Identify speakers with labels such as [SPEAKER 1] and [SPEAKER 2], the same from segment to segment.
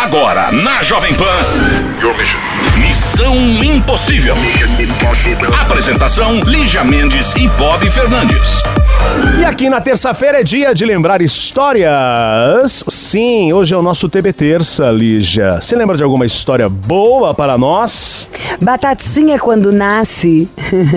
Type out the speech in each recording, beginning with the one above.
[SPEAKER 1] Agora na Jovem Pan. Missão Impossível. Apresentação: Lígia Mendes e Bob Fernandes.
[SPEAKER 2] E aqui na terça-feira é dia de lembrar histórias. Sim, hoje é o nosso TB Terça, Lígia. Você lembra de alguma história boa para nós?
[SPEAKER 3] Batatinha quando nasce.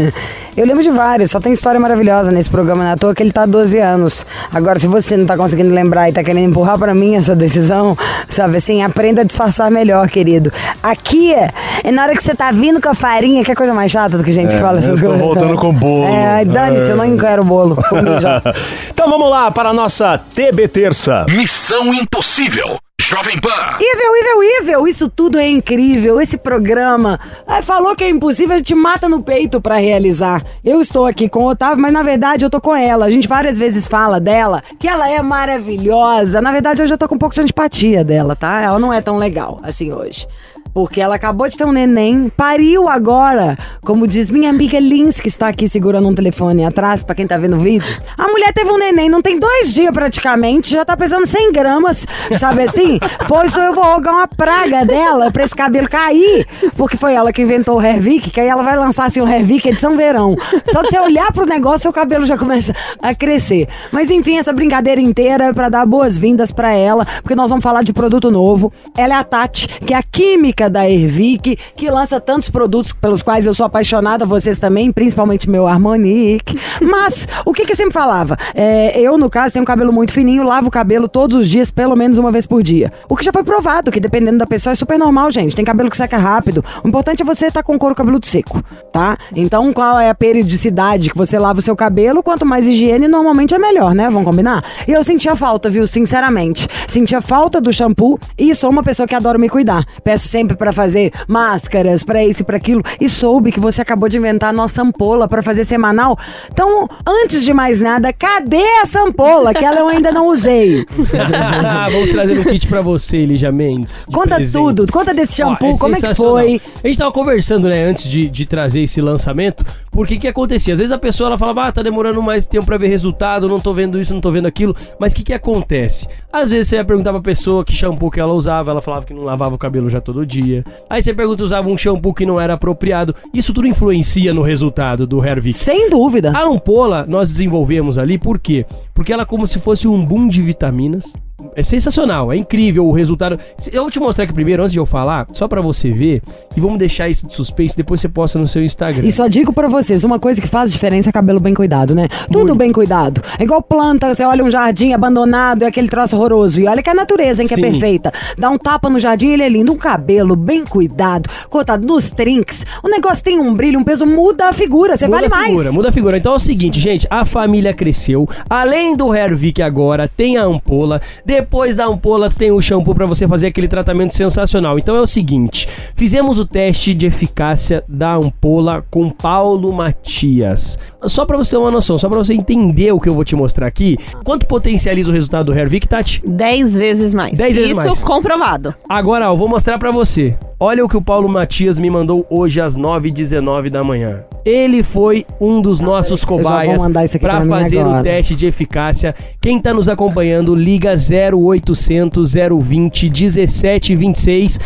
[SPEAKER 3] Eu lembro de várias, só tem história maravilhosa nesse programa, não é à toa que ele tá há 12 anos. Agora, se você não tá conseguindo lembrar e tá querendo empurrar pra mim essa decisão, sabe assim, aprenda a disfarçar melhor, querido. Aqui, é na hora que você tá vindo com a farinha, que é coisa mais chata do que gente que fala essas
[SPEAKER 2] eu tô
[SPEAKER 3] coisas.
[SPEAKER 2] voltando com bolo.
[SPEAKER 3] É, ai, dane-se, eu não quero bolo.
[SPEAKER 2] Então vamos lá para a nossa TB Terça.
[SPEAKER 1] Missão Impossível. Jovem Pan.
[SPEAKER 3] Ivel, Ivel, Ivel, isso tudo é incrível. Esse programa ah, falou que é impossível, a gente mata no peito pra realizar. Eu estou aqui com o Otávio, mas na verdade eu tô com ela. A gente várias vezes fala dela, que ela é maravilhosa. Na verdade eu já tô com um pouco de antipatia dela, tá? Ela não é tão legal assim hoje. Porque ela acabou de ter um neném, pariu agora, como diz minha amiga Lins, que está aqui segurando um telefone atrás, pra quem tá vendo o vídeo. A mulher teve um neném, não tem dois dias praticamente, já tá pesando 100 gramas, sabe assim? Pois eu vou rogar uma praga dela pra esse cabelo cair, porque foi ela que inventou o Hervik, que aí ela vai lançar assim o Hervik edição verão. Só de você olhar pro negócio, seu cabelo já começa a crescer. Mas enfim, essa brincadeira inteira é pra dar boas-vindas pra ela, porque nós vamos falar de produto novo. Ela é a Tati, que é a química da Hervik, que lança tantos produtos pelos quais eu sou apaixonada, vocês também, principalmente meu Harmonique. Mas, o que que eu sempre falava? É, eu, no caso, tenho um cabelo muito fininho, lavo o cabelo todos os dias, pelo menos uma vez por dia. O que já foi provado, que dependendo da pessoa é super normal, gente. Tem cabelo que seca rápido. O importante é você estar com o couro cabeludo seco, tá? Então, qual é a periodicidade que você lava o seu cabelo? Quanto mais higiene, normalmente é melhor, né? Vamos combinar? E eu sentia falta, viu? Sinceramente. Sentia falta do shampoo e sou uma pessoa que adora me cuidar. Peço sempre pra fazer máscaras, pra isso e pra aquilo. E soube que você acabou de inventar a nossa ampola pra fazer semanal. Então, antes de mais nada, cadê essa ampola? Que ela eu ainda não usei.
[SPEAKER 4] Vamos trazer um kit pra você, Lígia Mendes. de
[SPEAKER 3] Conta
[SPEAKER 4] presente.
[SPEAKER 3] tudo, conta desse
[SPEAKER 4] Ó,
[SPEAKER 3] shampoo, como é que foi?
[SPEAKER 4] A gente tava conversando, né, antes de, de trazer esse lançamento, porque que acontecia? Às vezes a pessoa ela falava, ah, tá demorando mais tempo pra ver resultado, não tô vendo isso, não tô vendo aquilo, mas o que que acontece? Às vezes você ia perguntar pra pessoa que shampoo que ela usava, ela falava que não lavava o cabelo já todo dia. Aí você pergunta, usava um shampoo que não era apropriado. Isso tudo influencia no resultado do Hervik.
[SPEAKER 3] Sem dúvida.
[SPEAKER 4] A ampola nós desenvolvemos ali, por quê? Porque ela é como se fosse um boom de vitaminas. É sensacional, é incrível o resultado. Eu vou te mostrar aqui primeiro, antes de eu falar, só pra você ver. E vamos deixar isso de suspense, depois você posta no seu Instagram.
[SPEAKER 3] E só digo pra vocês, uma coisa que faz diferença é cabelo bem cuidado, né? Tudo bem cuidado. É igual planta, você olha um jardim abandonado, é aquele troço horroroso. E olha que a natureza, hein, que
[SPEAKER 4] Sim.
[SPEAKER 3] é perfeita. Dá um tapa no jardim, ele é lindo. Um cabelo bem cuidado, cortado nos trinks. O negócio tem um brilho, um peso, muda a figura. Você
[SPEAKER 4] Muda
[SPEAKER 3] vale
[SPEAKER 4] a figura,
[SPEAKER 3] mais.
[SPEAKER 4] muda a figura. Então é o seguinte, gente, a família cresceu. Além do Hervik agora, tem a ampola. Depois da ampola tem o shampoo pra você fazer aquele tratamento sensacional. Então é o seguinte, fizemos o teste de eficácia da ampola com Paulo Matias. Só pra você ter uma noção, só pra você entender o que eu vou te mostrar aqui, quanto potencializa o resultado do Hervik, Tati?
[SPEAKER 5] 10 vezes mais.
[SPEAKER 4] Dez vezes
[SPEAKER 5] Isso
[SPEAKER 4] mais.
[SPEAKER 5] comprovado.
[SPEAKER 4] Agora, eu vou mostrar pra você. Olha o que o Paulo Matias me mandou hoje às 9h19 da manhã. Ele foi um dos nossos
[SPEAKER 3] já vou
[SPEAKER 4] cobaias
[SPEAKER 3] isso mim
[SPEAKER 4] fazer o
[SPEAKER 3] agora.
[SPEAKER 4] teste de eficácia. Quem tá nos acompanhando, liga 0800 020 1726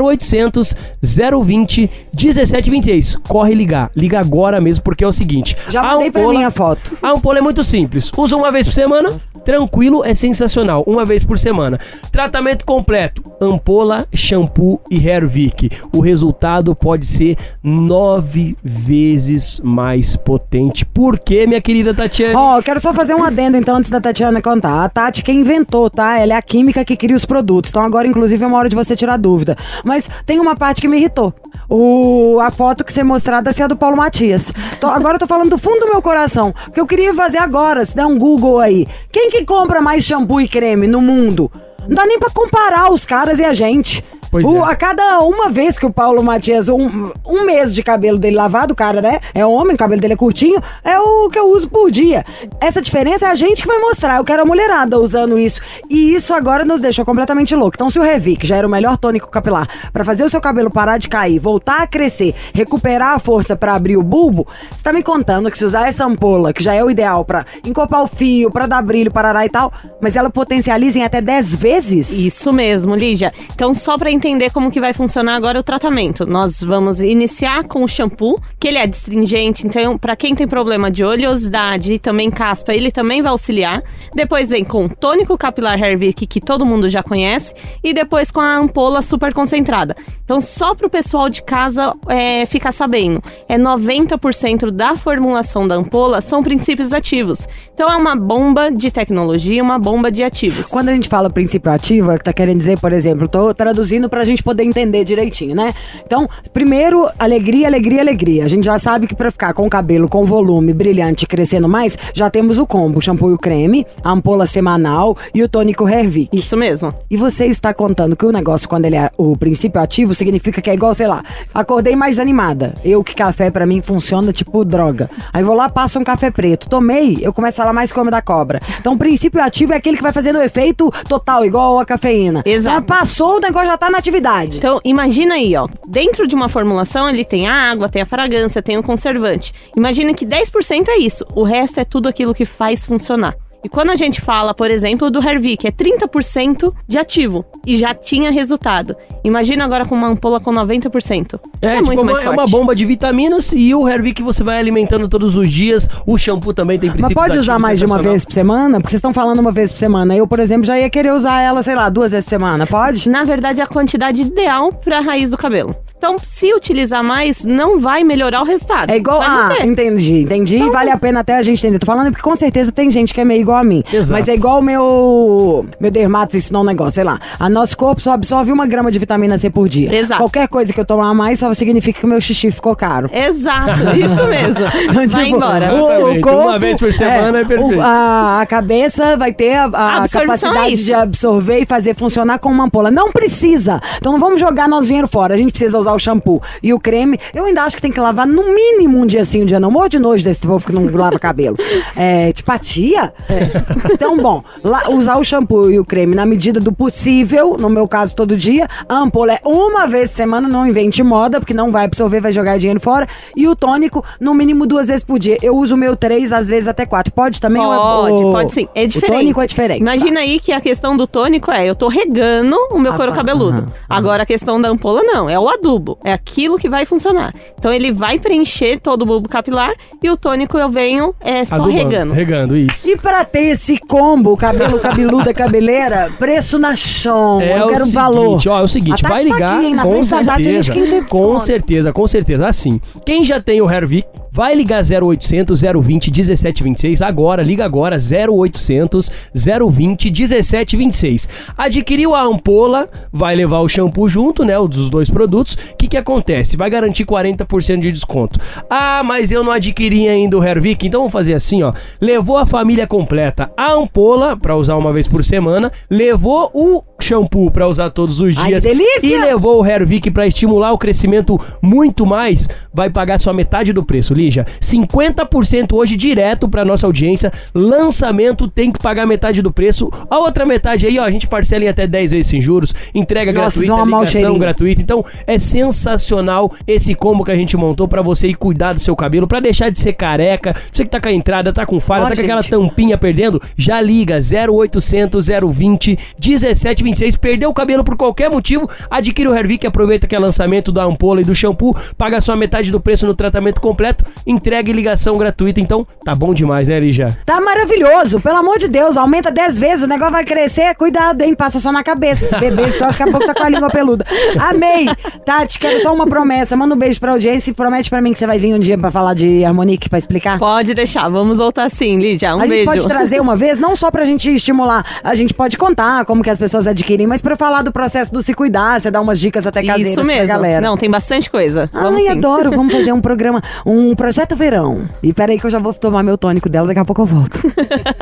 [SPEAKER 4] 0800 020 1726. Corre ligar. Liga agora mesmo porque é o seguinte.
[SPEAKER 3] Já mandei pra
[SPEAKER 4] ampola-
[SPEAKER 3] mim a foto.
[SPEAKER 4] a ampola é muito simples. Usa uma vez por semana, tranquilo, é sensacional. Uma vez por semana. Tratamento completo: ampola, shampoo e Hervik. O resultado pode ser nove vezes mais potente. Por quê, minha querida Tatiana?
[SPEAKER 3] Ó, eu quero só fazer um adendo então antes da Tatiana contar. A Tati quem inventou, tá? Ela é a química que cria os produtos. Então agora, inclusive, é uma hora de você tirar dúvida. Mas tem uma parte que me irritou. O, a foto que você mostrada assim, é a do Paulo Matias. Tô- agora eu tô falando do fundo do meu coração. Porque eu queria fazer agora, se der um Google aí. Quem que compra mais shampoo e creme no mundo? Não dá nem pra comparar os caras e a gente.
[SPEAKER 4] Pois
[SPEAKER 3] O-
[SPEAKER 4] é.
[SPEAKER 3] A cada uma vez que o Paulo Matias, um, um mês de cabelo dele lavado, o cara, né? É homem, o cabelo dele é curtinho, é o que eu uso por dia. Essa diferença é a gente que vai mostrar. Eu quero a mulherada usando isso. E isso agora nos deixou completamente louco. Então, se o Revi, que já era o melhor tônico capilar, pra fazer o seu cabelo parar de cair, voltar a crescer, recuperar a força pra abrir o bulbo, você tá me contando que se usar essa ampola, que já é o ideal pra encopar o fio, pra dar brilho, parará e tal, mas ela potencializa em até 10 vezes?
[SPEAKER 5] Isso mesmo, Lígia. Então, só pra entender como que vai funcionar agora o tratamento, nós vamos iniciar com o shampoo, que ele é destringente, então pra quem tem problema de oleosidade e também caspa, ele também vai auxiliar. Depois vem com o tônico capilar Hervik, que todo mundo já conhece, e depois com a ampola super concentrada. Então, só pro pessoal de casa é, ficar sabendo, é 90% da formulação da ampola são princípios ativos. Então, é uma bomba de tecnologia, uma bomba de ativos.
[SPEAKER 3] Quando a gente fala princípio ativo, é que tá querendo dizer, por exemplo, tô traduzindo pra gente poder entender direitinho, né? Então, primeiro, alegria, alegria, alegria. A gente já sabe que pra ficar com o cabelo com volume brilhante crescendo mais, já temos o combo, o shampoo e o creme, a ampola semanal e o tônico Hervik.
[SPEAKER 5] Isso mesmo.
[SPEAKER 3] E você está contando que o negócio, quando ele é o princípio ativo, significa que é igual, sei lá, acordei mais animada. Eu que café pra mim funciona tipo droga. Aí vou lá, passa um café preto. Tomei, eu começo a falar mais como da cobra. Então o princípio ativo é aquele que vai fazendo o efeito total, igual a cafeína.
[SPEAKER 5] Exato.
[SPEAKER 3] Então, passou, o negócio já tá na atividade.
[SPEAKER 5] Então, imagina aí, ó. Dentro de uma formulação, ele tem a água, tem a fragrância, tem o conservante. Imagina que 10% é isso. O resto é tudo aquilo que faz funcionar. E quando a gente fala, por exemplo, do Hervik, é 30% de ativo e já tinha resultado. Imagina agora com uma ampola com 90%.
[SPEAKER 4] É,
[SPEAKER 5] É,
[SPEAKER 4] tipo,
[SPEAKER 5] muito
[SPEAKER 4] uma,
[SPEAKER 5] mais
[SPEAKER 4] é uma
[SPEAKER 5] forte.
[SPEAKER 4] bomba de vitaminas e o Hervik que você vai alimentando todos os dias. O shampoo também tem
[SPEAKER 3] Mas
[SPEAKER 4] princípios
[SPEAKER 3] pode usar mais de uma vez por semana? Porque vocês estão falando uma vez por semana. Eu, por exemplo, já ia querer usar ela, sei lá, duas vezes por semana. Pode?
[SPEAKER 5] Na verdade, é a quantidade ideal para a raiz do cabelo. Então, se utilizar mais, não vai melhorar o resultado.
[SPEAKER 3] É igual.
[SPEAKER 5] Vai
[SPEAKER 3] Ah, entendi, entendi. vale a pena até a gente entender. Tô falando porque com certeza tem gente que é meio igual a mim.
[SPEAKER 4] Exato.
[SPEAKER 3] Mas é igual o meu. Meu dermato ensinou um negócio, sei lá. A nosso corpo só absorve uma grama de vitamina C por dia.
[SPEAKER 5] Exato.
[SPEAKER 3] Qualquer coisa que eu tomar a mais só significa que o meu xixi ficou caro.
[SPEAKER 5] Exato, isso mesmo. vai
[SPEAKER 3] Tipo,
[SPEAKER 5] embora.
[SPEAKER 4] Exatamente. Uma vez por semana é perfeito.
[SPEAKER 3] o- a, a cabeça vai ter a, a
[SPEAKER 5] Absorção é
[SPEAKER 3] capacidade
[SPEAKER 5] isso.
[SPEAKER 3] de absorver e fazer funcionar com uma ampola. Não precisa. Então não vamos jogar nosso dinheiro fora. A gente precisa usar o shampoo e o creme. Eu ainda acho que tem que lavar no mínimo um dia sim, um dia não. Morro de nojo desse povo que não lava cabelo. É, tipatia? Então, bom, lá- usar o shampoo e o creme na medida do possível, no meu caso todo dia. A ampola é uma vez por semana, não invente moda, porque não vai absorver, vai jogar dinheiro fora. E o tônico, no mínimo duas vezes por dia. Eu uso o meu três, às vezes até quatro. Pode também? é-
[SPEAKER 5] Pode,
[SPEAKER 3] o-
[SPEAKER 5] pode sim. É diferente.
[SPEAKER 3] O tônico é diferente.
[SPEAKER 5] Imagina aí que a questão do tônico é, eu tô regando o meu
[SPEAKER 3] Ah,
[SPEAKER 5] couro
[SPEAKER 3] tá.
[SPEAKER 5] cabeludo. Agora a questão da ampola não, é o adubo. É aquilo que vai funcionar. Então ele vai preencher todo o bulbo capilar e o tônico eu venho é só
[SPEAKER 4] Adubando,
[SPEAKER 5] regando.
[SPEAKER 4] Regando, isso.
[SPEAKER 3] E pra ter esse combo, cabelo cabeluda, cabeleira, preço na chão.
[SPEAKER 4] É
[SPEAKER 3] eu
[SPEAKER 4] o
[SPEAKER 3] quero
[SPEAKER 4] seguinte,
[SPEAKER 3] valor.
[SPEAKER 4] ó, é o seguinte, vai
[SPEAKER 3] tá
[SPEAKER 4] ligar
[SPEAKER 3] aqui, hein? Na
[SPEAKER 4] com
[SPEAKER 3] frente da Tati, a gente
[SPEAKER 4] certeza, com certeza, com certeza. Assim, quem já tem o Hervik, vai ligar 0800 020 1726 agora, liga agora 0800 020 1726. Adquiriu a ampola, vai levar o shampoo junto, né, os dos dois produtos. O que que acontece? Vai garantir 40% de desconto. Ah, mas eu não adquiri ainda o Hervik, então vamos fazer assim, ó. Levou a família completa a ampola para usar uma vez por semana, levou o shampoo para usar todos os
[SPEAKER 3] Ai,
[SPEAKER 4] dias
[SPEAKER 3] delícia!
[SPEAKER 4] e levou o Hervik para estimular o crescimento muito mais, vai pagar só metade do preço, Lígia. 50% hoje direto para nossa audiência. Lançamento tem que pagar metade do preço. A outra metade aí, ó, a gente parcela em até 10 vezes sem juros, entrega
[SPEAKER 3] Nossa,
[SPEAKER 4] gratuita, ligação
[SPEAKER 3] cheirinho.
[SPEAKER 4] gratuita. Então, é sensacional esse combo que a gente montou para você ir cuidar do seu cabelo, para deixar de ser careca. Você que tá com a entrada, tá com falha,
[SPEAKER 3] Ó,
[SPEAKER 4] tá com aquela tampinha perdendo, já liga 0800 020 1726. Perdeu o cabelo por qualquer motivo, adquire o Hervik, aproveita que é lançamento da ampola e do shampoo, paga só metade do preço no tratamento completo, entrega e ligação gratuita. Então, tá bom demais, né, Lígia?
[SPEAKER 3] Tá maravilhoso, pelo amor de Deus, aumenta 10 vezes, o negócio vai crescer, cuidado, hein? Passa só na cabeça. Esse bebê, troço, daqui a pouco tá com a língua peluda. Amei! Tati, quero só uma promessa. Manda um beijo pra audiência e promete pra mim que você vai vir um dia pra falar de Harmonique pra explicar.
[SPEAKER 5] Pode deixar, vamos voltar sim, Lídia. Um
[SPEAKER 3] a gente
[SPEAKER 5] beijo.
[SPEAKER 3] pode trazer uma vez, não só pra gente estimular, a gente pode contar como que as pessoas adquirem adquirir, mas pra falar do processo do se cuidar, você dá umas dicas até caseiras
[SPEAKER 5] Isso
[SPEAKER 3] pra
[SPEAKER 5] mesmo.
[SPEAKER 3] galera.
[SPEAKER 5] Não, tem bastante coisa. Vamos
[SPEAKER 3] Ai,
[SPEAKER 5] sim.
[SPEAKER 3] adoro. Vamos fazer um programa, um projeto verão. E peraí que eu já vou tomar meu tônico dela, daqui a pouco eu volto.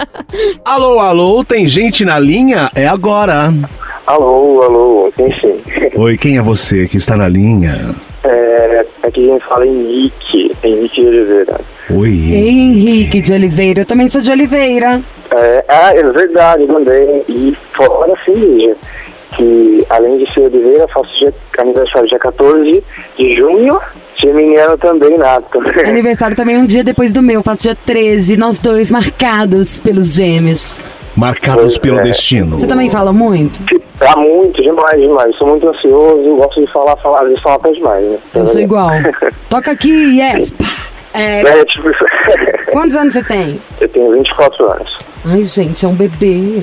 [SPEAKER 2] Alô, alô, tem gente na linha? É agora.
[SPEAKER 6] Alô, alô, quem sim?
[SPEAKER 2] Oi, quem é você que está na linha?
[SPEAKER 6] É, aqui a gente fala Henrique, Henrique de Oliveira.
[SPEAKER 2] Oi.
[SPEAKER 3] Henrique de Oliveira, eu também sou de Oliveira.
[SPEAKER 6] É, ah, é verdade também. E fora assim, que além de ser Oliveira, eu faço dia, aniversário dia 14 de junho, geminiano também, nato.
[SPEAKER 3] Aniversário também um dia depois do meu, faço dia 13, nós dois marcados pelos gêmeos.
[SPEAKER 2] Marcados
[SPEAKER 6] Pois
[SPEAKER 2] pelo
[SPEAKER 6] é.
[SPEAKER 2] destino.
[SPEAKER 3] Você também fala muito?
[SPEAKER 6] Tá muito, demais, demais. Sou muito ansioso, gosto de falar, falar, vezes falar até demais, né?
[SPEAKER 3] Eu sou igual. Toca aqui, yes. É,
[SPEAKER 6] É, tipo,
[SPEAKER 3] quantos anos você tem?
[SPEAKER 6] eu tenho 24 anos.
[SPEAKER 3] Ai, gente, é um bebê.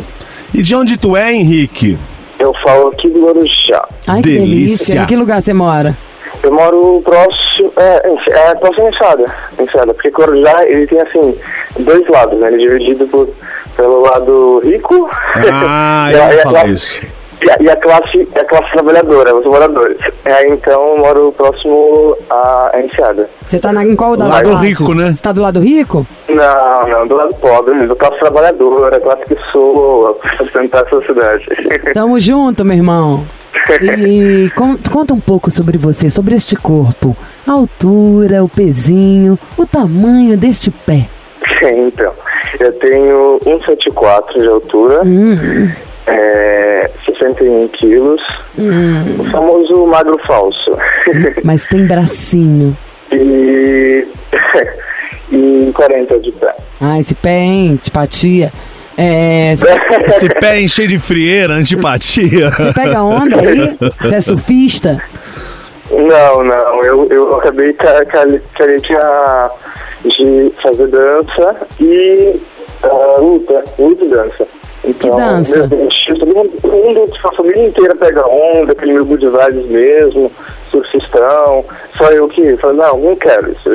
[SPEAKER 2] E de onde tu é, Henrique?
[SPEAKER 6] Eu falo aqui do Guarujá.
[SPEAKER 3] Ai, que
[SPEAKER 2] Delícia.
[SPEAKER 3] delícia. Em que lugar você mora?
[SPEAKER 6] Eu moro próximo, é, em- é próximo a Enseada, Enseada, porque Corujá, ele tem, assim, dois lados, né? Ele é dividido por, pelo lado rico
[SPEAKER 2] Ah,
[SPEAKER 6] e,
[SPEAKER 2] eu
[SPEAKER 6] e,
[SPEAKER 2] ia
[SPEAKER 6] a
[SPEAKER 2] isso.
[SPEAKER 6] E, a, e a classe, a classe trabalhadora, os moradores. É, então, eu moro próximo a Enseada.
[SPEAKER 3] Você tá na, em qual das
[SPEAKER 2] Lado rico, né?
[SPEAKER 3] Você tá do lado rico?
[SPEAKER 6] Não, não, do lado pobre, do classe trabalhadora, classe que sou pra sustentar a sociedade.
[SPEAKER 3] Tamo junto, meu irmão. E con- conta um pouco sobre você, sobre este corpo. A altura, o pezinho, o tamanho deste pé.
[SPEAKER 6] então, eu tenho 1,74 de altura,
[SPEAKER 3] Hum,
[SPEAKER 6] é, 61 quilos,
[SPEAKER 3] hum,
[SPEAKER 6] o famoso magro falso.
[SPEAKER 3] mas tem bracinho.
[SPEAKER 6] e, e 40 de pé.
[SPEAKER 3] Ah, esse pé, hein? Antipatia. É,
[SPEAKER 2] Esse pé enche de frieira, antipatia.
[SPEAKER 3] você pega onda aí? Você é surfista?
[SPEAKER 6] Não, não, eu, eu acabei a- de fazer dança e ah, luta, luta e dança. Então,
[SPEAKER 3] dança?
[SPEAKER 6] meu Deus, todo mundo, tipo, a família inteira pega onda, aquele meu good vibes mesmo, surfistão, só eu que falei, não, não quero isso.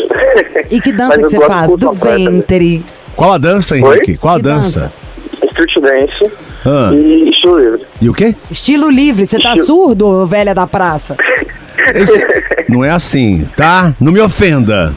[SPEAKER 3] E que dança que você faz? Do
[SPEAKER 6] também.
[SPEAKER 3] ventre.
[SPEAKER 2] Qual a dança, Henrique?
[SPEAKER 6] Oi?
[SPEAKER 2] Qual a
[SPEAKER 3] Que
[SPEAKER 2] dança?
[SPEAKER 3] dança?
[SPEAKER 6] Street dance
[SPEAKER 2] Ah.
[SPEAKER 6] e estilo livre.
[SPEAKER 2] E o quê?
[SPEAKER 3] Estilo livre. Você tá
[SPEAKER 6] Estilo-
[SPEAKER 3] surdo, ô velha da praça?
[SPEAKER 2] Esse- Não é assim, tá? Não me ofenda.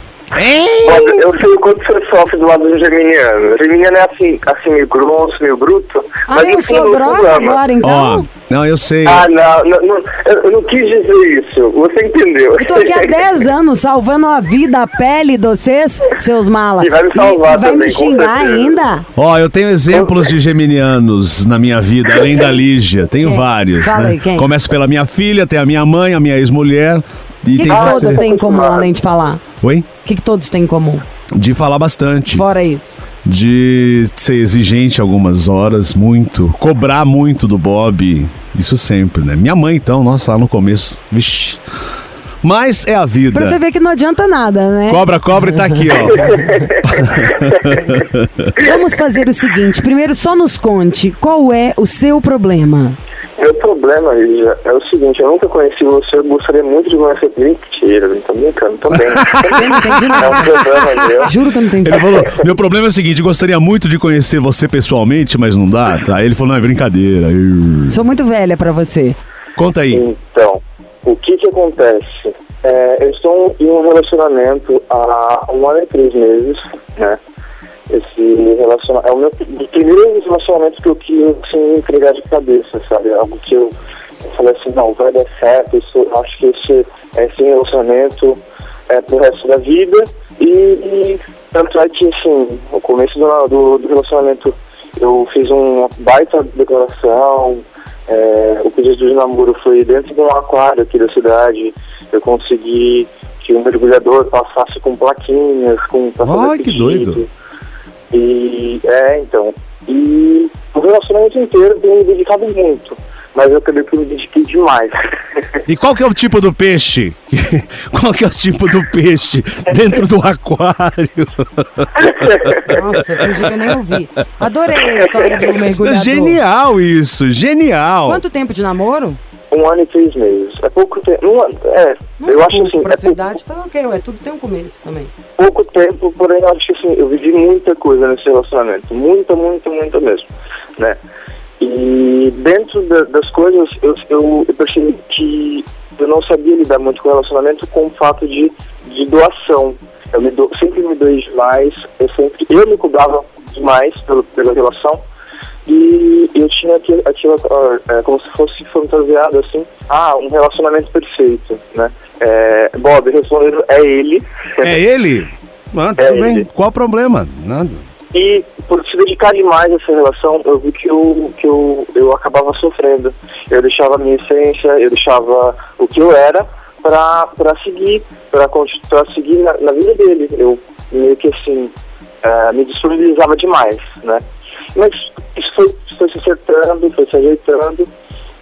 [SPEAKER 6] Eu sei o quanto você sofre do lado do geminiano. O geminiano é assim, assim meio grosso, meio bruto.
[SPEAKER 3] Ah,
[SPEAKER 6] mas
[SPEAKER 3] eu sou grossa agora, então?
[SPEAKER 2] Ó, não, eu sei.
[SPEAKER 6] Ah, não, não, não, eu, não quis dizer isso. Você entendeu.
[SPEAKER 3] Eu tô aqui há 10 anos salvando a vida, a pele de vocês, seus malas.
[SPEAKER 6] E vai me salvar
[SPEAKER 3] E vai
[SPEAKER 6] também,
[SPEAKER 3] me xingar ainda?
[SPEAKER 2] Ó, eu tenho exemplos de geminianos na minha vida, além da Lígia. Tenho
[SPEAKER 3] Quem?
[SPEAKER 2] vários.
[SPEAKER 3] Fala
[SPEAKER 2] né?
[SPEAKER 3] aí, quem?
[SPEAKER 2] Começa pela minha filha, tem a minha mãe, a minha ex-mulher. E
[SPEAKER 3] O que,
[SPEAKER 2] tem
[SPEAKER 3] que todos têm em comum, além de falar?
[SPEAKER 2] Oi?
[SPEAKER 3] O que, que todos têm em comum?
[SPEAKER 2] De falar bastante.
[SPEAKER 3] Fora isso.
[SPEAKER 2] De ser exigente algumas horas, muito. Cobrar muito do Bob. Isso sempre, né? Minha mãe, então, nossa, lá no começo. Vixe. Mas é a vida.
[SPEAKER 3] Pra você ver que não adianta nada, né?
[SPEAKER 2] Cobra, cobra e tá aqui, ó.
[SPEAKER 3] Vamos fazer o seguinte: primeiro, só nos conte qual é o seu problema.
[SPEAKER 6] Meu problema, Lígia, é o seguinte, eu nunca conheci você, eu gostaria muito de conhecer. Mentira, eu tô brincando também.
[SPEAKER 3] Eu não entendi
[SPEAKER 6] É um problema meu.
[SPEAKER 3] Juro que eu não entendi.
[SPEAKER 2] Ele falou: Meu problema é o seguinte, gostaria muito de conhecer você pessoalmente, mas não dá. Tá? Aí ele falou: Não, é brincadeira. Ih.
[SPEAKER 3] Sou muito velha pra você.
[SPEAKER 2] Conta aí.
[SPEAKER 6] Então, o que que acontece? É, eu estou em um relacionamento há um ano e três meses, né? Esse relacionamento é o meu o primeiro relacionamento que eu quis assim, me entregar de cabeça, sabe? Algo que eu, eu falei assim, não, vai dar certo, isso, eu acho que esse, esse relacionamento é pro resto da vida. E, e tanto é que, assim, no começo do, do, do relacionamento eu fiz uma baita declaração, é, o pedido de namoro foi dentro de um aquário aqui da cidade. Eu consegui que o mergulhador passasse com plaquinhas, com
[SPEAKER 2] Ai, que doido.
[SPEAKER 6] E é, então. E o relacionamento inteiro tem me dedicado muito. Mas eu acabei que me dediquei demais.
[SPEAKER 2] E qual que é o tipo do peixe? qual que é o tipo do peixe dentro do aquário?
[SPEAKER 3] Nossa, fingi que eu nem ouvi. Adorei a história do mergulhador.
[SPEAKER 2] Genial isso, genial.
[SPEAKER 3] Quanto tempo de namoro?
[SPEAKER 6] Um ano e três meses. É pouco tempo. Um ano, é,
[SPEAKER 3] Não
[SPEAKER 6] eu
[SPEAKER 3] é
[SPEAKER 6] acho
[SPEAKER 3] pouco,
[SPEAKER 6] assim,
[SPEAKER 3] pra
[SPEAKER 6] é pouco,
[SPEAKER 3] idade tá ok, ué, tudo tem um começo também.
[SPEAKER 6] pouco tempo, porém eu acho que assim, eu vivi muita coisa nesse relacionamento. Muita, muita, muita mesmo. Né? E dentro da- das coisas, eu, eu, eu percebi que eu não sabia lidar muito com o relacionamento com o fato de, de doação. Eu me do, sempre me doei demais, eu sempre eu me cobrava demais pelo, pela relação e eu tinha aquilo, aquilo é, como se fosse fantasiado assim, ah, um relacionamento perfeito, né? É, Bob, respondendo, é ele.
[SPEAKER 2] É ele? Ah, tudo
[SPEAKER 6] É
[SPEAKER 2] bem.
[SPEAKER 6] ele.
[SPEAKER 2] Qual o problema? Nada.
[SPEAKER 6] E por se dedicar demais a essa relação, eu vi que eu, que eu, eu acabava sofrendo. Eu deixava a minha essência, eu deixava o que eu era pra, pra seguir, pra seguir na, na vida dele. Eu meio que assim, eh, me disponibilizava demais, né? Mas isso foi, foi se acertando, foi se ajeitando,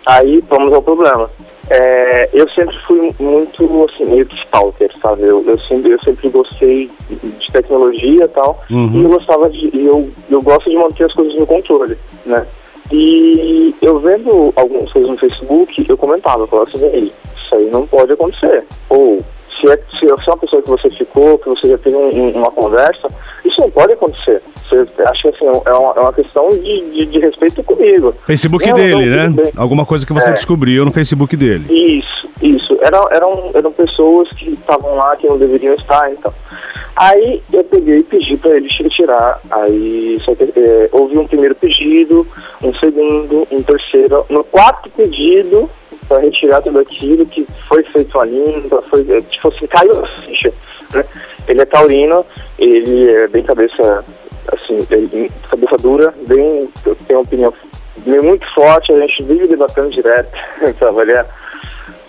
[SPEAKER 6] aí vamos ao problema. É, eu sempre fui muito, assim, meio que stalker, sabe? Eu, eu, sempre, eu sempre gostei de tecnologia e tal,
[SPEAKER 2] Uhum.
[SPEAKER 6] e eu gostava de, e eu, eu gosto de manter as coisas no controle, né? E eu vendo algumas coisas no Facebook, eu comentava, eu falava assim, "Ei, isso aí não pode acontecer. Ou, se é, se é uma pessoa que você ficou, que você já teve um- um- uma conversa, isso não pode acontecer. Você acha que assim, é uma, é uma questão de, de, de respeito comigo.
[SPEAKER 2] Facebook
[SPEAKER 6] Não,
[SPEAKER 2] dele,
[SPEAKER 6] não,
[SPEAKER 2] né?
[SPEAKER 6] bem.
[SPEAKER 2] Alguma coisa que você
[SPEAKER 6] É.
[SPEAKER 2] descobriu no Facebook dele.
[SPEAKER 6] Isso, isso. Eram, eram, eram pessoas que estavam lá que não deveriam estar, então. Aí eu peguei e pedi para eles retirar. Aí só que, é, houve um primeiro pedido, um segundo, um terceiro. No quarto pedido, para retirar tudo aquilo que foi feito a limpa, foi, é, tipo assim, caiu a ficha. Né? Ele é taurino, ele é bem cabeça, assim, ele- cabeça dura, bem, tem uma opinião muito forte, a gente vive debatendo direto pra avaliar.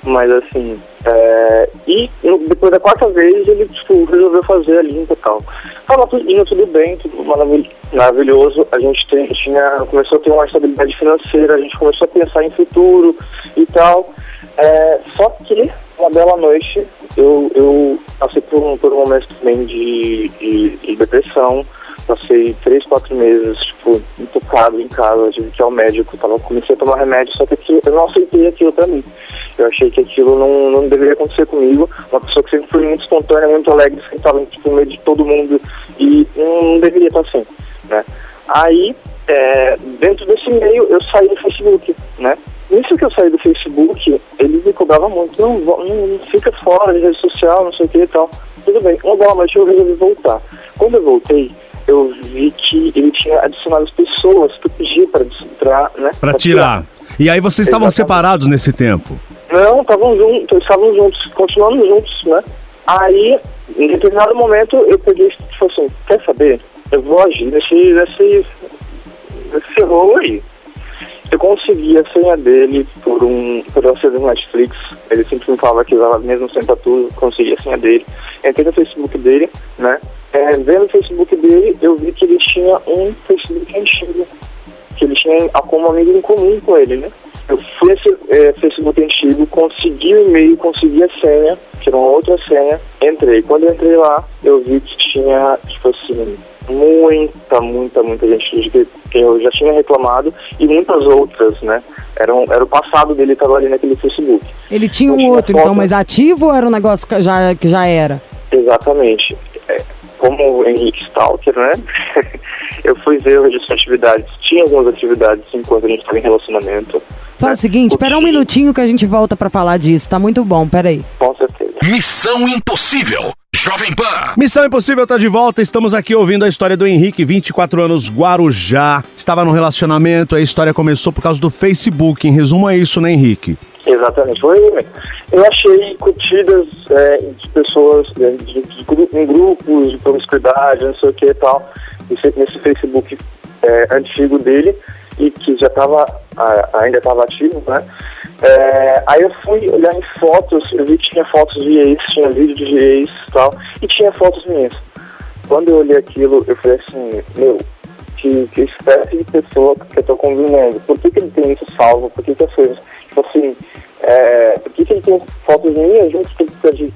[SPEAKER 6] Mas assim, é, e no- depois da quarta vez ele tipo, resolveu fazer a limpa e tal. Tava tudo, indo tudo bem, tudo maravil- maravilhoso. A gente tem- tinha, começou a ter uma estabilidade financeira, a gente começou a pensar em futuro e tal. É, só que uma bela noite eu, eu passei por um, por um momento também de, de, de depressão. Passei três, quatro meses, tipo, intocado em casa, tive que ir ao médico, tava, comecei a tomar remédio, só que eu não aceitei aquilo pra mim. Eu achei que aquilo não, não deveria acontecer comigo. Uma pessoa que sempre foi muito espontânea, muito alegre, sempre estava tipo, no meio de todo mundo e não deveria estar assim, né? Aí, é, dentro desse meio, eu saí do Facebook, né? Nisso que eu saí do Facebook, ele me cobrava muito, não, não, não fica fora de rede social, não sei o que e tal. Tudo bem, bela noite eu resolvi voltar. Quando eu voltei, eu vi que ele tinha adicionado as pessoas que eu pedi para, né?
[SPEAKER 2] Pra tirar. E aí vocês estavam
[SPEAKER 6] Exatamente.
[SPEAKER 2] separados nesse tempo?
[SPEAKER 6] Não, estavam juntos, estavam juntos, continuando juntos, né? Aí, em determinado momento, eu peguei e falei assim, quer saber? Eu vou agir nesse, nesse, nesse rolo aí. Eu consegui a senha dele por um por uma do Netflix. Ele sempre me falava que usava mesmo sem tatu, consegui a senha dele. Entrei no Facebook dele, né? É, vendo o Facebook dele, eu vi que ele tinha um Facebook antigo. Que ele tinha como amigo em comum com ele, né? Eu fui é, consegui o e-mail, consegui a senha, que era uma outra senha, entrei. Quando eu entrei lá, eu vi que tinha, tipo assim, muita, muita, muita gente que eu já tinha reclamado e muitas outras, né? Era, um, era o passado dele estava ali naquele Facebook.
[SPEAKER 3] Ele tinha um
[SPEAKER 6] Tinha
[SPEAKER 3] outro,
[SPEAKER 6] foto.
[SPEAKER 3] então, mas ativo ou era um negócio que já, que já era?
[SPEAKER 6] Exatamente. É, como o Henrique Stalker, né? eu fui ver o registro de atividades. Tinha algumas atividades enquanto a gente estava em relacionamento.
[SPEAKER 3] Faz
[SPEAKER 6] né?
[SPEAKER 3] o seguinte, espera um minutinho que a gente volta pra falar disso. Tá muito bom, peraí.
[SPEAKER 6] Com certeza.
[SPEAKER 1] Missão Impossível. Jovem Pan.
[SPEAKER 2] Missão Impossível tá de volta. Estamos aqui ouvindo a história do Henrique, 24 anos, Guarujá. Estava num relacionamento, a história começou por causa do Facebook. Em resumo, é isso, né, Henrique?
[SPEAKER 6] Exatamente. Foi, eu achei curtidas é, de pessoas é, de, de gru- em grupos de promiscuidade, não sei o que e tal, nesse, nesse Facebook é, antigo dele e que já estava ainda estava ativo, né? É, aí eu fui olhar em fotos, eu vi que tinha fotos de ex, tinha vídeo de ex e tal, e tinha fotos minhas. Quando eu olhei aquilo, eu falei assim, meu, que, que espécie de pessoa que eu tô convivendo? Por que, que ele tem isso salvo? Por que, que as coisas, tipo assim, é, por que, que ele tem fotos minhas junto com de,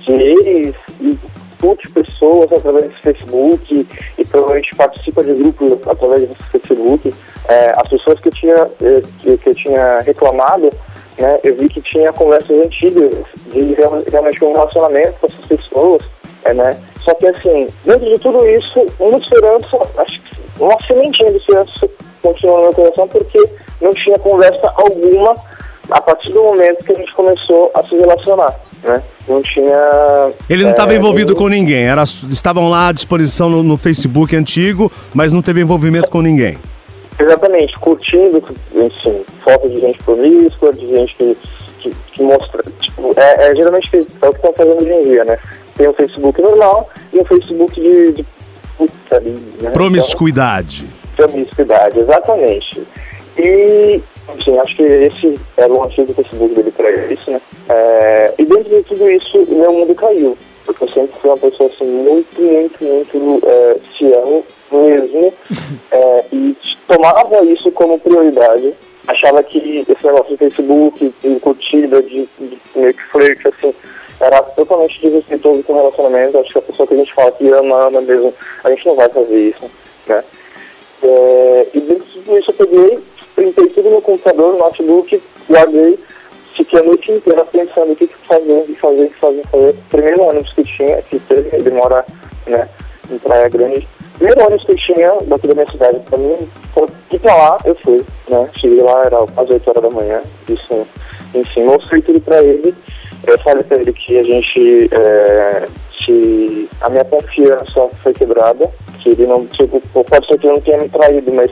[SPEAKER 6] de ex e curte pessoas através do Facebook e provavelmente participa de grupos através do Facebook. É, as pessoas que eu tinha, eh, que, que eu tinha reclamado, né, eu vi que tinha conversas antigas de real- realmente um relacionamento com essas pessoas. É, né? Só que assim, dentro de tudo isso, uma esperança, acho que uma sementinha de esperança continua no meu coração porque não tinha conversa alguma a partir do momento que a gente começou a se relacionar, né? Não tinha...
[SPEAKER 2] Ele não estava
[SPEAKER 6] é,
[SPEAKER 2] envolvido com ninguém, era, estavam lá à disposição no, no Facebook antigo, mas não teve envolvimento com ninguém.
[SPEAKER 6] Exatamente, curtindo, enfim, foto de gente promíscua, de gente que, que, que mostra. Tipo, é, é geralmente é o que estão fazendo hoje em dia, né? Tem um Facebook normal e um Facebook de. de putaria, né?
[SPEAKER 2] Promiscuidade.
[SPEAKER 6] Então, promiscuidade, exatamente. E, enfim, acho que esse era o antigo Facebook dele para isso, né? É, e dentro de tudo isso, meu mundo caiu. Porque eu sempre fui uma pessoa assim, muito, muito, muito é, fiel mesmo. é, e tomava isso como prioridade. Achava que esse negócio de Facebook, de curtida, de, de meio que flerte, assim, era totalmente desrespeitoso com o relacionamento. Acho que a pessoa que a gente fala que ama, ama mesmo, a gente não vai fazer isso, né? É, e dentro de tudo isso eu peguei, printei tudo no computador, no notebook, guardei, fiquei a noite inteira pensando o que, que fazer, o que fazer, o que fazer, fazer. Primeiro ônibus que tinha, que teve, ele mora né, em Praia Grande. Primeiro ônibus que tinha daqui da minha cidade pra mim, ir pra lá, eu fui, né? Cheguei lá, era quase 8 horas da manhã, isso, enfim, mostrei tudo pra ele. Eu falei pra ele que a gente, é, que a minha confiança foi quebrada, que ele não, tipo, pode ser que ele não tenha me traído, mas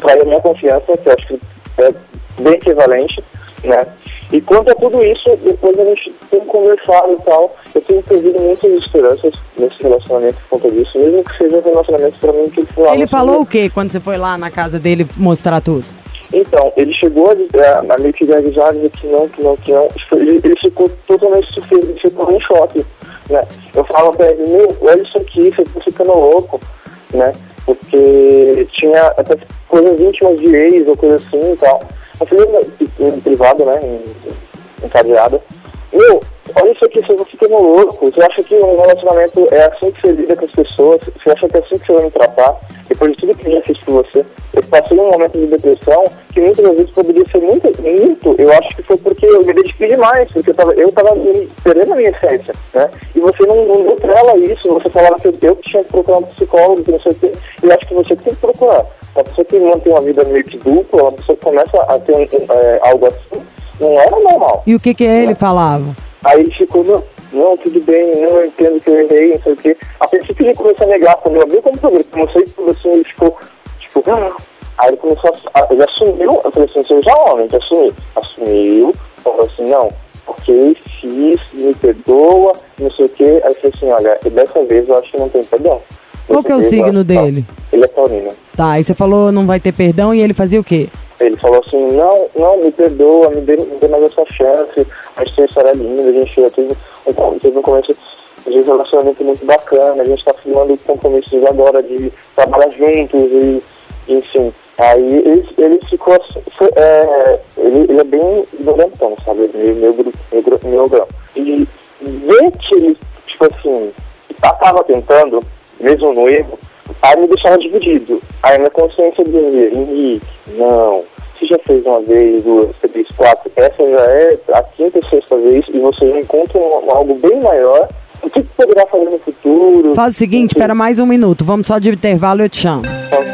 [SPEAKER 6] traiu a minha confiança, que eu acho que é bem equivalente, né? E quanto a tudo isso, depois a gente tem conversado e tal, eu tenho perdido muitas esperanças nesse relacionamento por conta disso, mesmo que seja um relacionamento pra mim que ele falava
[SPEAKER 3] Ele falou o quê quando você foi lá na casa dele mostrar tudo?
[SPEAKER 6] então, ele chegou a, dizer- a meio que gaguejar, dizer que não, que não, que não. Ele, ele ficou totalmente surpreso, ele ficou em choque, né? Eu falo pra ele, meu, olha isso aqui, você tá ficando louco, né? Porque tinha até coisas íntimas de ex ou coisa assim e tal. Falei, em, em privado, né? Encadeada. Meu, olha isso aqui, você tá ficando louco. Você acha que um relacionamento é assim que você lida com as pessoas? Você acha que é assim que você vai me tratar? Depois de tudo que eu já fiz por você, eu passei um momento de depressão que muitas vezes poderia ser muito, muito. Eu acho que foi porque eu me dediquei demais, porque eu tava, eu tava perdendo a minha essência, né? E você não, não deu pra ela isso, você falava que eu, tinha que procurar um psicólogo, que não sei o quê. Eu acho que você tem que procurar. Uma pessoa que mantém uma vida meio que dupla, uma pessoa que começa a ter um, um, é, algo assim, não era normal.
[SPEAKER 3] E o que que ele falava?
[SPEAKER 6] Aí ele ficou, não, não, tudo bem, não, entendo que eu errei, não sei o quê. A princípio ele começou a negar, quando eu abri o computador, ele começou a tudo assim, ele ficou, tipo, ah. aí ele começou a, ele assumiu, eu falei assim, você já é homem, já assumiu. Assumiu, falou assim, não, ok, fiz, me perdoa, não sei o quê. Aí eu falei assim, olha, dessa vez eu acho que não tem perdão.
[SPEAKER 3] Qual que é o signo
[SPEAKER 6] tá.
[SPEAKER 3] dele?
[SPEAKER 6] Ele é taurino.
[SPEAKER 3] Tá, aí você falou não vai ter perdão e ele fazia o quê?
[SPEAKER 6] Ele falou assim, não, não, me perdoa, me dê, me dê mais essa chance, a gente tem história linda, a gente já teve um, teve um começo de relacionamento muito bacana, a gente está firmando compromissos agora de trabalhar juntos e, enfim. Aí ele, ele ficou, assim, foi, é, ele, ele é bem violentão, sabe, gru- meio, gru- meio grão. E ver que ele, tipo assim, estava tentando, mesmo no erro, aí me deixava dividido. Aí minha consciência dizia, Henrique, não, você já fez uma vez, duas, três, quatro, essa já é a quinta ou sexta vez e você já encontra um- algo bem maior. O que poderá fazer no futuro?
[SPEAKER 3] Faz o seguinte, espera mais um minuto, vamos só de intervalo e eu te chamo.
[SPEAKER 7] Am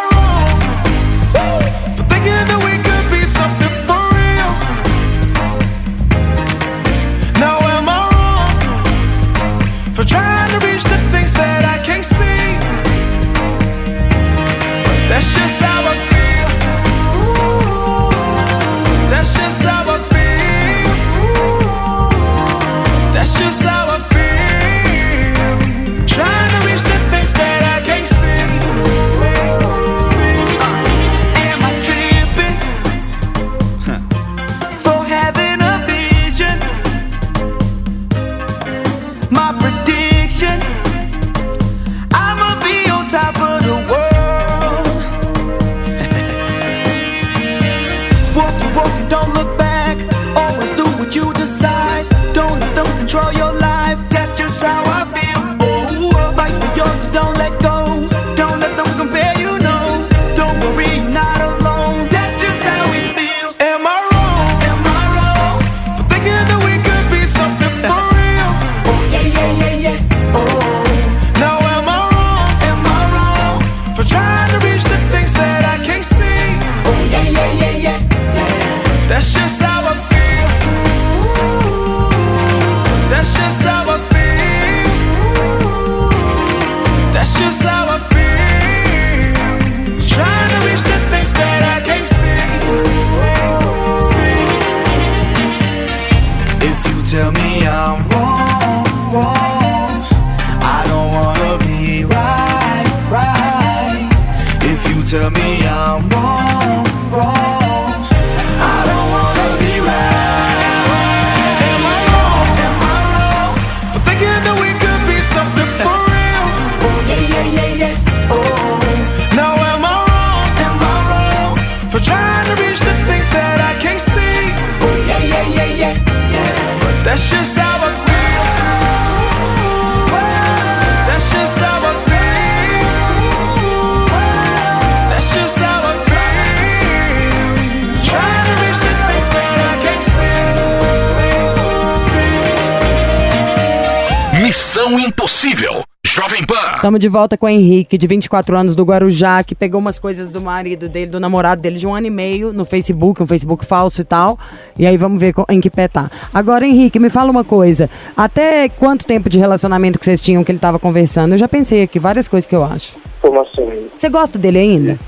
[SPEAKER 1] Missão Impossível. Jovem Pan.
[SPEAKER 3] Estamos de volta com o Henrique, de 24 anos, do Guarujá, que pegou umas coisas do marido dele, do namorado dele, de um ano e meio, no Facebook, um Facebook falso e tal. E aí vamos ver em que pé tá. Agora, Henrique, me fala uma coisa. Até quanto tempo de relacionamento que vocês tinham que ele tava conversando? Eu já pensei aqui várias coisas que eu acho.
[SPEAKER 6] Como assim?
[SPEAKER 3] Você gosta dele ainda?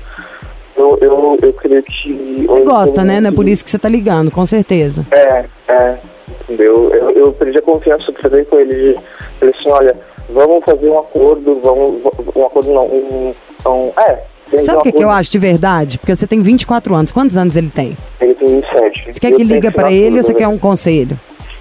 [SPEAKER 6] Eu, eu, eu creio que.
[SPEAKER 3] Você gosta, né? Não é por isso que você tá ligando, com certeza.
[SPEAKER 6] É, é, Eu, eu perdi a confiança, eu falei com ele, falei assim, olha, vamos fazer um acordo, vamos, um acordo não, um, um é.
[SPEAKER 3] Sabe o que, que eu acho de verdade? Porque você tem 24 anos. Quantos anos ele tem?
[SPEAKER 6] Ele tem 27.
[SPEAKER 3] Você quer que liga pra
[SPEAKER 6] falar
[SPEAKER 3] ele ou você
[SPEAKER 6] né?
[SPEAKER 3] quer um conselho?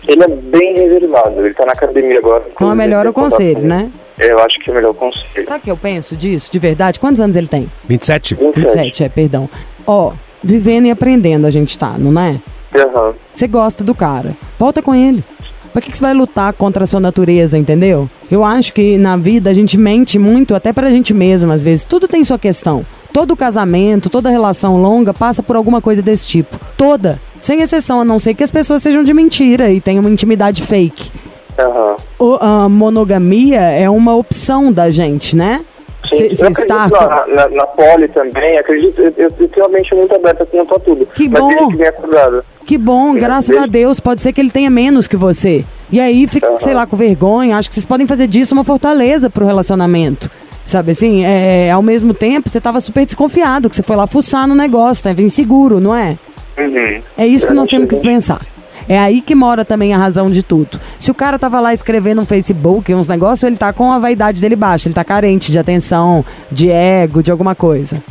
[SPEAKER 6] Ele é bem reservado, ele tá na academia agora.
[SPEAKER 3] Então é melhor o conselho, né?
[SPEAKER 6] ele. Eu acho que é melhor o conselho.
[SPEAKER 3] Sabe o que eu penso disso, de verdade? Quantos anos ele tem?
[SPEAKER 2] 27?
[SPEAKER 3] 27, é, perdão. Ó, vivendo e aprendendo a gente tá, não é?
[SPEAKER 6] Aham.
[SPEAKER 3] Você gosta do cara. Volta com ele. Pra que, que você vai lutar contra a sua natureza, entendeu? Eu acho que na vida a gente mente muito, até pra gente mesma, às vezes. Tudo tem sua questão. Todo casamento, toda relação longa passa por alguma coisa desse tipo. Toda. Sem exceção, a não ser que as pessoas sejam de mentira e tenham uma intimidade fake.
[SPEAKER 6] Aham.
[SPEAKER 3] O- a monogamia é uma opção da gente, né?
[SPEAKER 6] Sim,
[SPEAKER 3] Você
[SPEAKER 6] eu
[SPEAKER 3] está
[SPEAKER 6] na, na, na poli também, acredito, eu, eu, eu tenho a mente muito aberta quanto a tudo.
[SPEAKER 3] Que
[SPEAKER 6] mas
[SPEAKER 3] bom.
[SPEAKER 6] desde que acordado.
[SPEAKER 3] Que bom, graças a Deus. Pode ser que ele tenha menos que você. E aí fica, sei lá, com vergonha. Acho que vocês podem fazer disso uma fortaleza pro relacionamento. Sabe assim? É, ao mesmo tempo, você tava super desconfiado, que você foi lá fuçar no negócio, tava inseguro, não é?
[SPEAKER 6] Uhum.
[SPEAKER 3] É isso que nós temos que pensar. É aí que mora também a razão de tudo. Se o cara tava lá escrevendo no Facebook uns negócios, ele tá com a vaidade dele baixa, ele tá carente de atenção, de ego, de alguma coisa.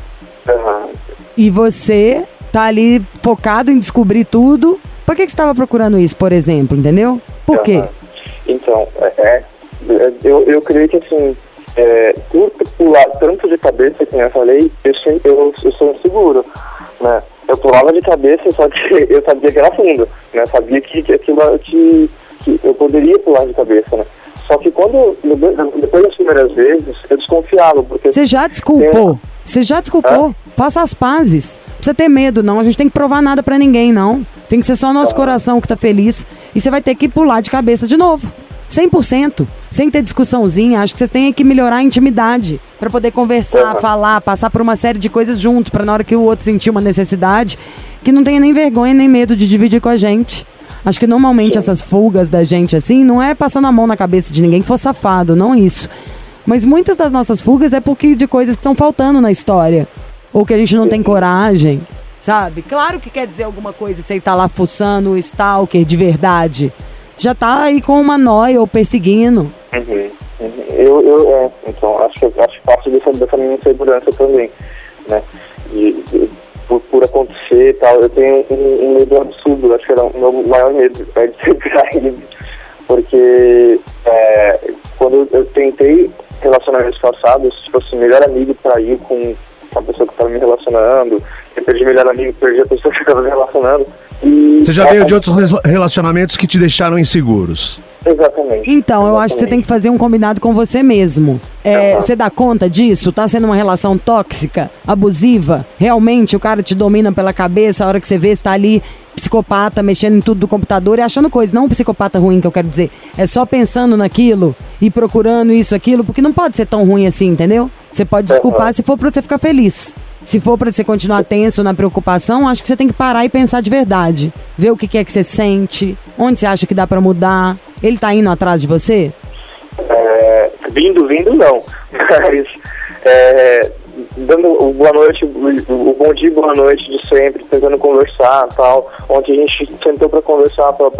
[SPEAKER 6] Aham.
[SPEAKER 3] E você tá ali focado em descobrir tudo. Por que, que você tava procurando isso, por exemplo, entendeu? Por quê?
[SPEAKER 6] Aham. Então, é, é, eu, eu creio que assim, é, por pular tanto de cabeça, que nem eu falei, eu, sempre, eu, eu sou inseguro, né? Eu pulava de cabeça, só que eu sabia que era fundo, né? Sabia que, que aquilo que, que eu poderia pular de cabeça, né? Só que quando, depois das primeiras vezes, eu desconfiava, porque...
[SPEAKER 3] Você já desculpou. Você já desculpou. Faça as pazes. Não precisa ter medo, não. A gente tem que provar nada pra ninguém, não. Tem que ser só nosso coração que tá feliz. E você vai ter que pular de cabeça de novo. 100%. Sem ter discussãozinha. Acho que vocês têm que melhorar a intimidade. Pra poder conversar, falar, passar por uma série de coisas juntos. Pra na hora que o outro sentir uma necessidade, que não tenha nem vergonha nem medo de dividir com a gente. Acho que normalmente essas fugas da gente assim, não é passando a mão na cabeça de ninguém que for safado, não isso. Mas muitas das nossas fugas é porque de coisas que estão faltando na história. Ou que a gente não tem coragem, sabe? Claro que quer dizer alguma coisa se ele tá lá fuçando o stalker de verdade. Já tá aí com uma noia ou perseguindo.
[SPEAKER 6] Uhum, uhum. Eu, eu, é, então, acho que, acho que parte dessa, dessa minha insegurança também, né? E, e, por, por acontecer e tal, eu tenho um, um medo absurdo, acho que era o meu maior medo, é de ser traído, porque é, quando eu tentei relacionamentos passados, tipo assim, melhor amigo traiu com a pessoa que estava me relacionando, eu perdi melhor amigo, perdi a pessoa que estava me relacionando, e...
[SPEAKER 2] Você já
[SPEAKER 6] é,
[SPEAKER 2] veio de outros res- relacionamentos que te deixaram inseguros.
[SPEAKER 6] Exatamente.
[SPEAKER 3] Então, eu acho que você tem que fazer um combinado com você mesmo. É, Você dá conta disso? Tá sendo uma relação tóxica, abusiva? Realmente o cara te domina pela cabeça, a hora que você vê, você tá ali psicopata, mexendo em tudo do computador e achando coisa. Não um psicopata ruim que eu quero dizer. É só pensando naquilo e procurando isso, aquilo, porque não pode ser tão ruim assim, entendeu? Você pode desculpar se for pra você ficar feliz. Se for pra você continuar tenso na preocupação, acho que você tem que parar e pensar de verdade. Ver o que é que você sente, onde você acha que dá pra mudar. Ele tá indo atrás de você?
[SPEAKER 6] É, vindo, vindo não. Mas é, dando o boa noite, o, bom dia, boa noite de sempre, tentando conversar tal. Ontem a gente sentou pra conversar, pra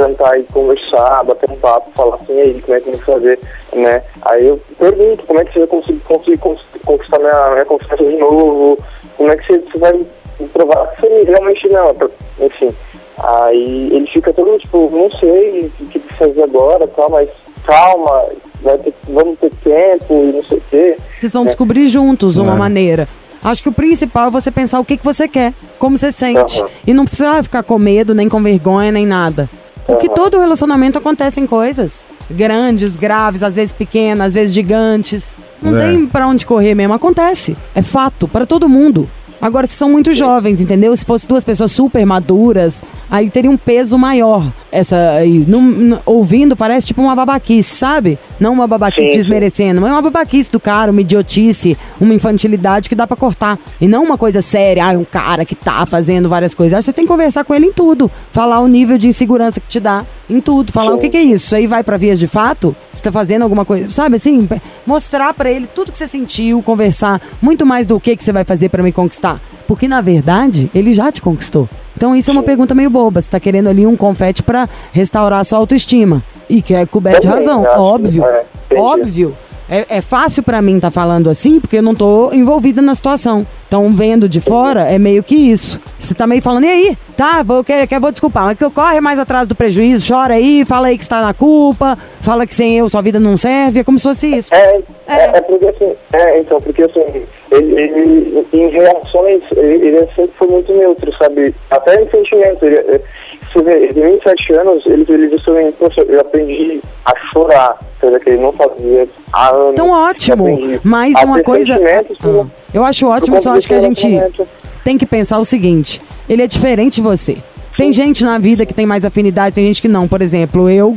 [SPEAKER 6] jantar e conversar, bater um papo, falar assim, e aí, como é que que fazer, né? Aí eu pergunto, como é que você vai conseguir, conseguir cons- conquistar minha, minha confiança de novo? Como é que você, você vai provar que você realmente não, enfim. Aí ele fica todo tipo, não sei o que fazer agora, tal, mas calma, vai ter, vamos ter tempo e não sei o quê.
[SPEAKER 3] Vocês vão
[SPEAKER 6] É.
[SPEAKER 3] descobrir juntos uma
[SPEAKER 2] É.
[SPEAKER 3] maneira. Acho que o principal é você pensar o que, que você quer, como você sente.
[SPEAKER 6] Aham.
[SPEAKER 3] E não precisa ficar com medo, nem com vergonha, nem nada. Porque
[SPEAKER 6] Aham.
[SPEAKER 3] todo relacionamento acontecem coisas. Grandes, graves, às vezes pequenas, às vezes gigantes. Não
[SPEAKER 2] É.
[SPEAKER 3] tem pra onde correr mesmo. Acontece. É fato, para todo mundo. Agora, se são muito jovens, entendeu? Se fosse duas pessoas super maduras, aí teria um peso maior. Essa aí, ouvindo, parece tipo uma babaquice, sabe? Não uma babaquice
[SPEAKER 6] Sim,
[SPEAKER 3] desmerecendo, mas é uma babaquice do cara, uma idiotice, uma infantilidade que dá pra cortar. E não uma coisa séria, ah, um cara que tá fazendo várias coisas. Acho que você tem que conversar com ele em tudo. Falar o nível de insegurança que te dá em tudo. Falar
[SPEAKER 6] Sim.
[SPEAKER 3] o que, que é isso. Isso aí vai pra vias de fato? Você tá fazendo alguma coisa, sabe assim? Mostrar pra ele tudo que você sentiu, conversar muito mais do que, que você vai fazer pra me conquistar. Porque na verdade, ele já te conquistou. Então isso é uma pergunta meio boba. Você tá querendo ali um confete pra restaurar a sua autoestima. E que é coberto de razão,
[SPEAKER 6] acho,
[SPEAKER 3] óbvio.
[SPEAKER 6] é,
[SPEAKER 3] óbvio. É, é fácil pra mim estar falando assim, porque eu não tô envolvida na situação. Então, vendo de fora, é meio que isso. Você tá meio falando, e aí? Tá, vou, quer, quer, vou desculpar, mas que eu corre mais atrás do prejuízo, chora aí, fala aí que está na culpa, fala que sem eu sua vida não serve, é como se fosse isso.
[SPEAKER 6] É,
[SPEAKER 3] É.
[SPEAKER 6] é, é porque assim, é, então, porque assim, ele, ele em reações, ele, ele sempre foi muito neutro, sabe? Até em sentimento, ele, é, você vê, ele tem 27 anos, ele, ele disse também, poxa, eu aprendi a chorar, coisa que ele não fazia há anos.
[SPEAKER 3] Então, ótimo. Mas uma coisa. Ah, eu acho ótimo, só acho que a gente tem que pensar o seguinte: ele é diferente de você. Tem gente na vida que tem mais afinidade, tem gente que não. Por exemplo, eu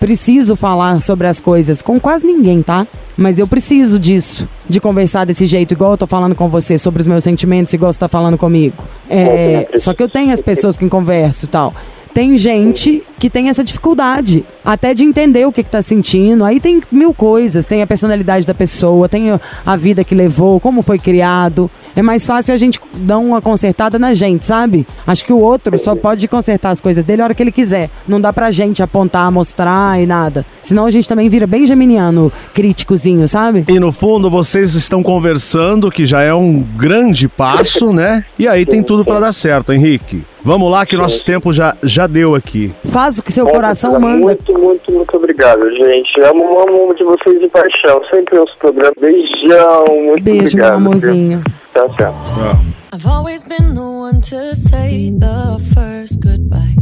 [SPEAKER 3] preciso falar sobre as coisas com quase ninguém, tá? Mas eu preciso disso, de conversar desse jeito, igual eu tô falando com você, sobre os meus sentimentos, igual você tá falando comigo. É, só que eu tenho as pessoas que converso e tal. Tem gente que tem essa dificuldade, até de entender o que, que tá sentindo. Aí tem mil coisas, tem a personalidade da pessoa, tem a- vida que levou, como foi criado. É mais fácil a gente dar uma consertada na gente, sabe? Acho que o outro só pode consertar as coisas dele a hora que ele quiser. Não dá pra gente apontar, mostrar e nada. Senão a gente também vira bem geminiano, críticozinho, sabe?
[SPEAKER 2] E no fundo vocês estão conversando, que já é um grande passo, né? E aí tem tudo pra dar certo, Henrique. Vamos lá que nosso tempo já, já deu aqui.
[SPEAKER 3] Faz o que seu
[SPEAKER 6] Bom,
[SPEAKER 3] coração
[SPEAKER 6] Priscila,
[SPEAKER 3] manda.
[SPEAKER 6] Muito, muito, muito obrigado, gente. Amo, amo de vocês de paixão. Sempre ouço o programa. Beijão, muito
[SPEAKER 3] Beijo, meu
[SPEAKER 6] obrigado. viu?
[SPEAKER 3] amorzinho.
[SPEAKER 6] Tá certo.
[SPEAKER 8] I've always been the one to say the first goodbye.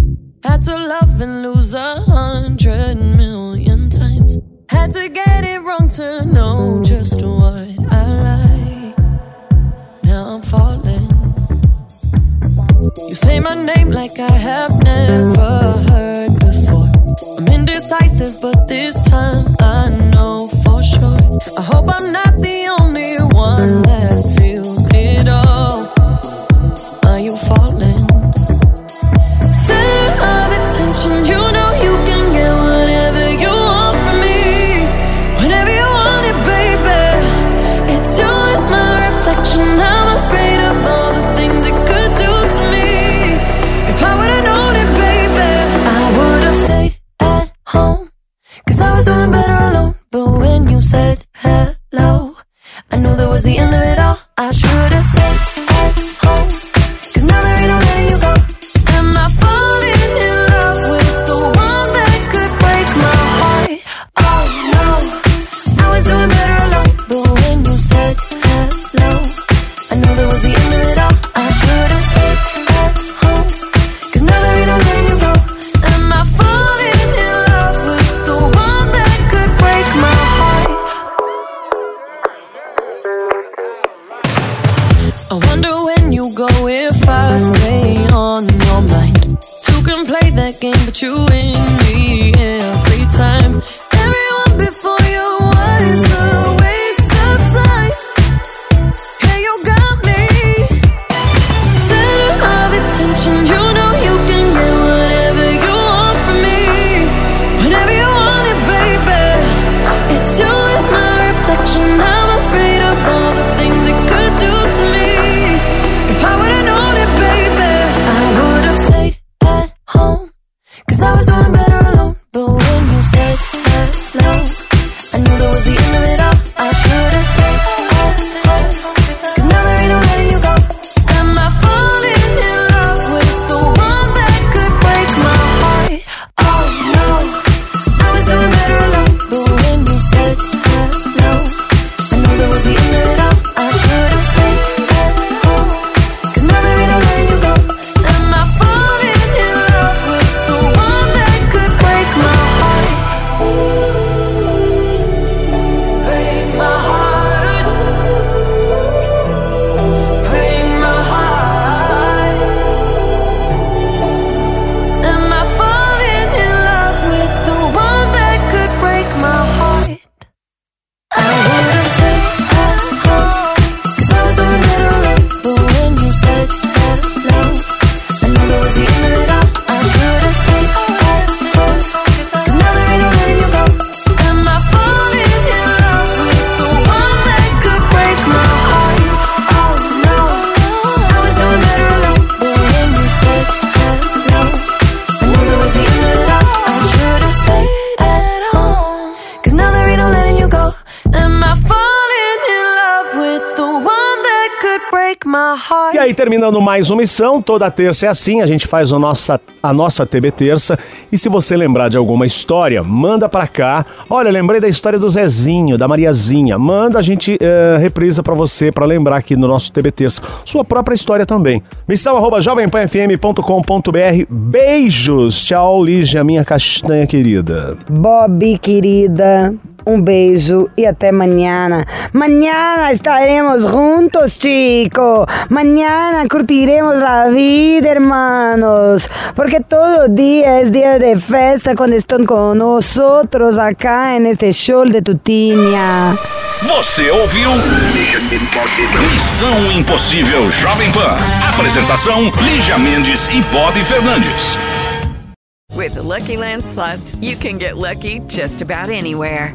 [SPEAKER 8] Had to love and lose a hundred million times. Had to get it wrong to know just what You say my name like I have never heard before. I'm indecisive, but this time I know for sure. I hope I'm not the I better alone. But when you said hello, I knew that was the end of it all. I should've stayed at home. Cause now there ain't go. Am I falling in love with the one that could break my heart? Oh no, I was doing better alone. But when you said hello, I knew that was the end of it all. Cause you
[SPEAKER 2] terminando mais uma missão, toda terça é assim, a gente faz a nossa, a nossa TB Terça. E se você lembrar de alguma história, manda pra cá. Olha, lembrei da história do Zezinho, da Mariazinha. Manda, a gente eh, reprisa pra você, pra lembrar aqui no nosso TB Terça. Sua própria história também. Missão arroba jovempanfm.com.br. Beijos. Tchau, Lígia, minha castanha querida.
[SPEAKER 9] Bob, querida, um beijo e até mañana. Mañana estaremos juntos, chico. Mañana curtiremos la vida, hermanos. Porque todo día es día de festa cuando están con nosotros acá en este show de Tutinia.
[SPEAKER 1] Você ouviu? Missão Impossível Jovem Pan. Apresentação: Lígia Mendes e Bob Fernandes.
[SPEAKER 10] With the Lucky Land slots, you can get lucky just about anywhere.